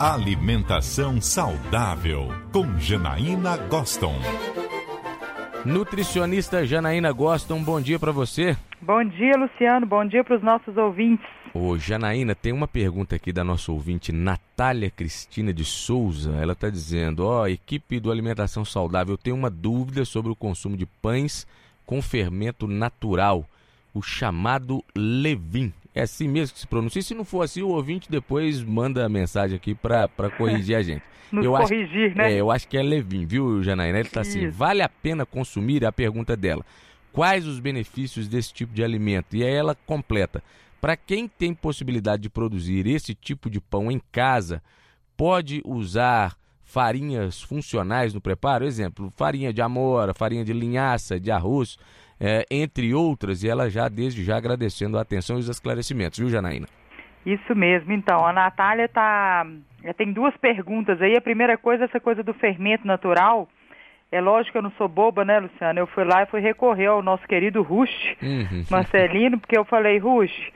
Alimentação saudável com Janaína Goston. Nutricionista Janaína Goston, bom dia para você. Bom dia, Luciano. Bom dia para os nossos ouvintes. Ô, Janaína, tem uma pergunta aqui da nossa ouvinte Natália Cristina de Souza. Ela está dizendo: Ó, oh, equipe do Alimentação Saudável, eu tenho uma dúvida sobre o consumo de pães com fermento natural, o chamado Levin. É assim mesmo que se pronuncia. Se não for assim, o ouvinte depois manda a mensagem aqui para corrigir a gente. Nos eu corrigir, acho, né? É, eu acho que é Levin, viu, Janaína? Ele está assim: vale a pena consumir? É a pergunta dela. Quais os benefícios desse tipo de alimento? E aí ela completa: para quem tem possibilidade de produzir esse tipo de pão em casa, pode usar farinhas funcionais no preparo? Exemplo, farinha de amora, farinha de linhaça, de arroz, é, entre outras. E ela já, desde já, agradecendo a atenção e os esclarecimentos, viu, Janaína? Isso mesmo. Então, a Natália tá, tem duas perguntas aí. A primeira coisa, essa coisa do fermento natural. É lógico que eu não sou boba, né, Luciano? Eu fui lá e fui recorrer ao nosso querido Rush, uhum. Marcelino, porque eu falei, Rush,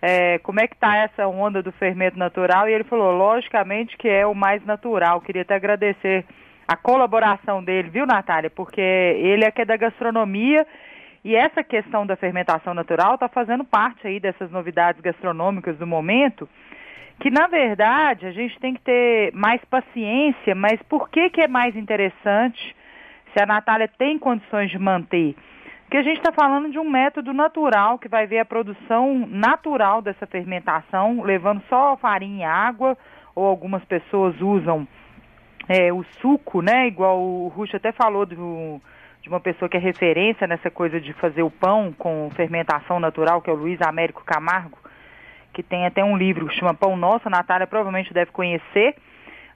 é, como é que tá essa onda do fermento natural? E ele falou, logicamente que é o mais natural. Queria até agradecer a colaboração dele, viu, Natália? Porque ele é que é da gastronomia e essa questão da fermentação natural está fazendo parte aí dessas novidades gastronômicas do momento, que na verdade a gente tem que ter mais paciência, mas por que, que é mais interessante se a Natália tem condições de manter. Porque a gente está falando de um método natural que vai ver a produção natural dessa fermentação, levando só farinha e água, ou algumas pessoas usam é, o suco, né? Igual o Ruxo até falou do, de uma pessoa que é referência nessa coisa de fazer o pão com fermentação natural, que é o Luiz Américo Camargo, que tem até um livro que chama Pão Nosso, a Natália provavelmente deve conhecer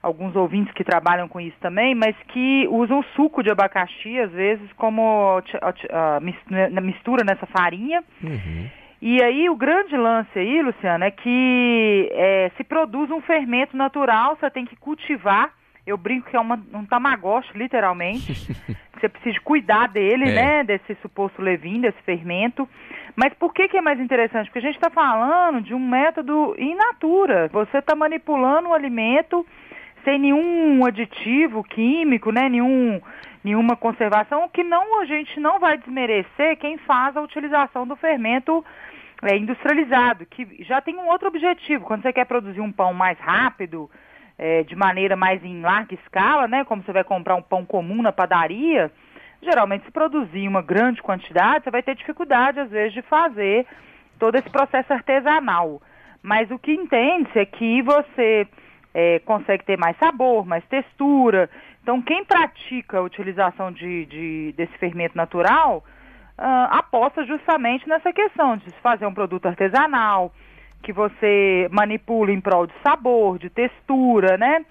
alguns ouvintes que trabalham com isso também, mas que usam suco de abacaxi, às vezes, como uh, mistura nessa farinha. Uhum. E aí o grande lance aí, Luciano, é que é, se produz um fermento natural, você tem que cultivar. Eu brinco que é uma, um tamagotchi, literalmente. precisa cuidar dele, é. né? Desse suposto levin, desse fermento. Mas por que, que é mais interessante? Porque a gente está falando de um método in natura. Você está manipulando o alimento sem nenhum aditivo químico, né, nenhum, nenhuma conservação, que não a gente não vai desmerecer quem faz a utilização do fermento é, industrializado, que já tem um outro objetivo. Quando você quer produzir um pão mais rápido, é, de maneira mais em larga escala, né, como você vai comprar um pão comum na padaria, geralmente se produzir uma grande quantidade, você vai ter dificuldade, às vezes, de fazer todo esse processo artesanal. Mas o que entende-se é que você é, consegue ter mais sabor, mais textura. Então, quem pratica a utilização de, de desse fermento natural uh, aposta justamente nessa questão de fazer um produto artesanal, que você manipula em prol de sabor, de textura, né?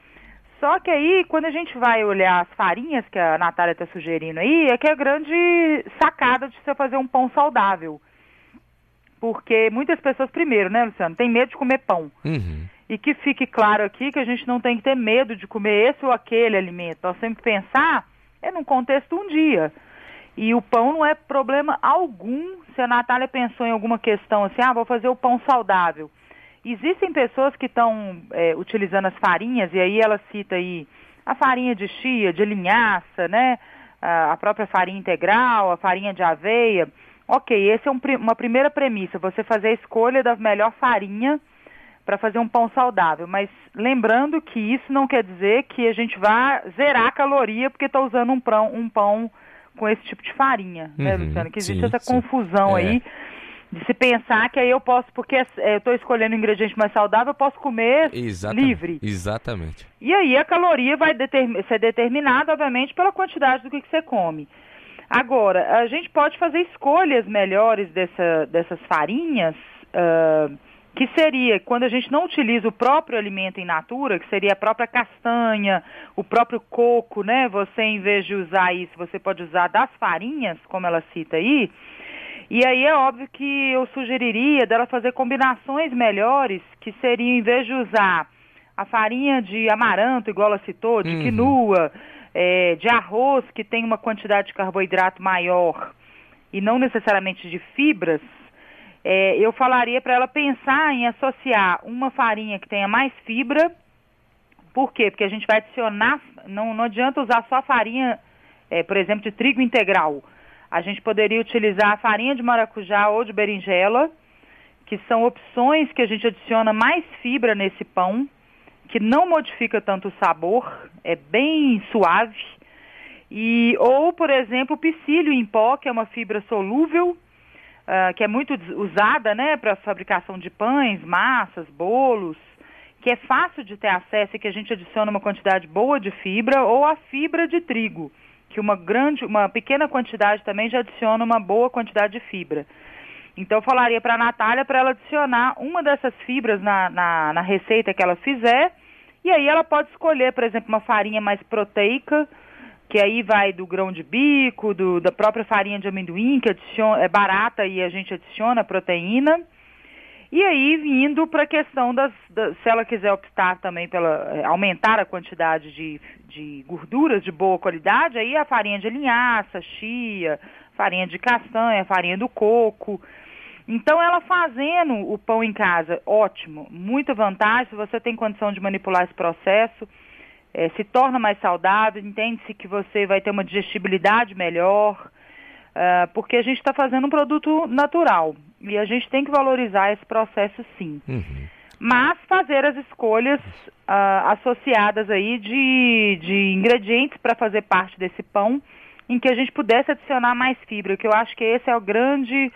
Só que aí, quando a gente vai olhar as farinhas que a Natália está sugerindo aí, é que é a grande sacada de você fazer um pão saudável. Porque muitas pessoas, primeiro, né, Luciano, tem medo de comer pão. Uhum. E que fique claro aqui que a gente não tem que ter medo de comer esse ou aquele alimento. Nós temos que pensar é num contexto um dia. E o pão não é problema algum se a Natália pensou em alguma questão assim, ah, vou fazer o pão saudável. Existem pessoas que estão é, utilizando as farinhas, e aí ela cita aí a farinha de chia, de linhaça, né? A própria farinha integral, a farinha de aveia. Ok, essa é um, uma primeira premissa, você fazer a escolha da melhor farinha para fazer um pão saudável. Mas lembrando que isso não quer dizer que a gente vá zerar a caloria porque está usando um pão, um pão com esse tipo de farinha, né, uhum, né, Luciano? Que existe sim, essa sim. confusão é. aí de se pensar que aí eu posso, porque é, eu estou escolhendo um ingrediente mais saudável, eu posso comer exatamente, livre. Exatamente. E aí a caloria vai ser determinada, obviamente, pela quantidade do que, que você come. Agora, a gente pode fazer escolhas melhores dessa, dessas farinhas. Uh, que seria quando a gente não utiliza o próprio alimento in natura, que seria a própria castanha, o próprio coco, né? Você, em vez de usar isso, você pode usar das farinhas, como ela cita aí. E aí é óbvio que eu sugeriria dela fazer combinações melhores, que seriam, em vez de usar a farinha de amaranto, igual ela citou, de uhum. quinua, é, de arroz, que tem uma quantidade de carboidrato maior, e não necessariamente de fibras, é, eu falaria para ela pensar em associar uma farinha que tenha mais fibra, Por quê? Porque a gente vai adicionar, não, não adianta usar só farinha, é, por exemplo, de trigo integral. A gente poderia utilizar a farinha de maracujá ou de berinjela, que são opções que a gente adiciona mais fibra nesse pão, que não modifica tanto o sabor, é bem suave. E, ou, por exemplo, o em pó, que é uma fibra solúvel, uh, que é muito usada né, para a fabricação de pães, massas, bolos, que é fácil de ter acesso e que a gente adiciona uma quantidade boa de fibra, ou a fibra de trigo, que uma grande, uma pequena quantidade também já adiciona uma boa quantidade de fibra. Então eu falaria para a Natália para ela adicionar uma dessas fibras na, na, na, receita que ela fizer, e aí ela pode escolher, por exemplo, uma farinha mais proteica, que aí vai do grão de bico, do, da própria farinha de amendoim, que adiciona, é barata e a gente adiciona proteína. E aí, vindo para a questão das, das, se ela quiser optar também pela é, aumentar a quantidade de, de gorduras de boa qualidade, aí a farinha de linhaça, chia, farinha de castanha, farinha do coco. Então, ela fazendo o pão em casa, ótimo, muita vantagem. Se você tem condição de manipular esse processo, é, se torna mais saudável, entende-se que você vai ter uma digestibilidade melhor, uh, porque a gente está fazendo um produto natural e a gente tem que valorizar esse processo sim. Uhum. Mas fazer as escolhas uh, associadas aí de, de ingredientes para fazer parte desse pão, em que a gente pudesse adicionar mais fibra, que eu acho que esse é o grande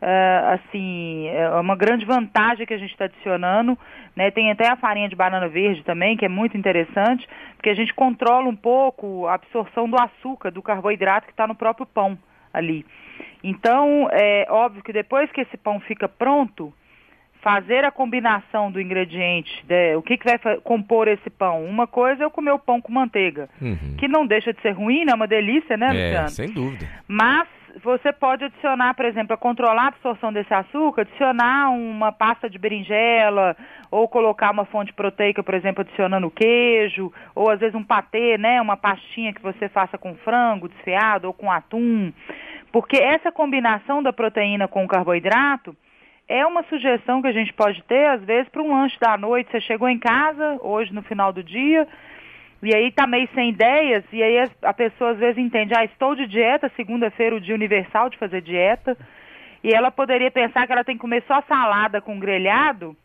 Uh, assim, é uma grande vantagem que a gente está adicionando, né? Tem até a farinha de banana verde também, que é muito interessante, porque a gente controla um pouco a absorção do açúcar, do carboidrato que está no próprio pão ali. Então, é óbvio que depois que esse pão fica pronto, fazer a combinação do ingrediente, de, o que, que vai compor esse pão? Uma coisa é eu comer o pão com manteiga, uhum. que não deixa de ser ruim, né? É uma delícia, né, é, Luciano? sem dúvida. Mas você pode adicionar, por exemplo, para controlar a absorção desse açúcar, adicionar uma pasta de berinjela, ou colocar uma fonte proteica, por exemplo, adicionando queijo, ou às vezes um patê, né, uma pastinha que você faça com frango desfiado ou com atum. Porque essa combinação da proteína com o carboidrato é uma sugestão que a gente pode ter, às vezes, para um lanche da noite. Você chegou em casa, hoje no final do dia, e aí tá meio sem ideias, e aí a pessoa às vezes entende, ah, estou de dieta, segunda-feira o dia universal de fazer dieta, e ela poderia pensar que ela tem que comer só salada com grelhado,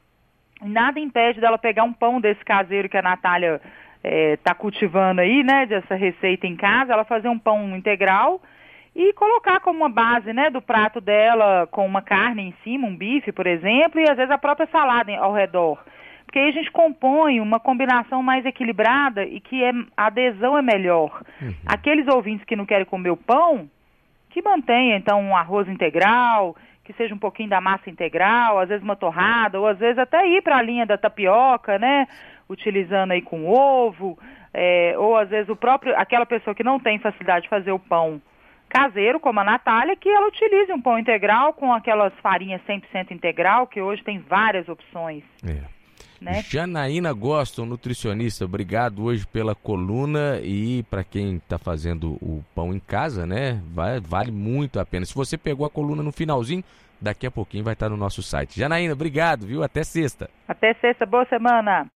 nada impede dela pegar um pão desse caseiro que a Natália está é, cultivando aí, né, dessa receita em casa, ela fazer um pão integral e colocar como uma base, né, do prato dela com uma carne em cima, um bife, por exemplo, e às vezes a própria salada ao redor porque aí a gente compõe uma combinação mais equilibrada e que é, a adesão é melhor. Uhum. Aqueles ouvintes que não querem comer o pão, que mantenha então um arroz integral, que seja um pouquinho da massa integral, às vezes uma torrada, ou às vezes até ir para a linha da tapioca, né? Utilizando aí com ovo, é, ou às vezes o próprio, aquela pessoa que não tem facilidade de fazer o pão caseiro, como a Natália, que ela utilize um pão integral com aquelas farinhas 100% integral, que hoje tem várias opções. É. Né? Janaína Goston, nutricionista, obrigado hoje pela coluna e para quem está fazendo o pão em casa, né, vai, vale muito a pena. Se você pegou a coluna no finalzinho, daqui a pouquinho vai estar tá no nosso site. Janaína, obrigado, viu? Até sexta. Até sexta, boa semana.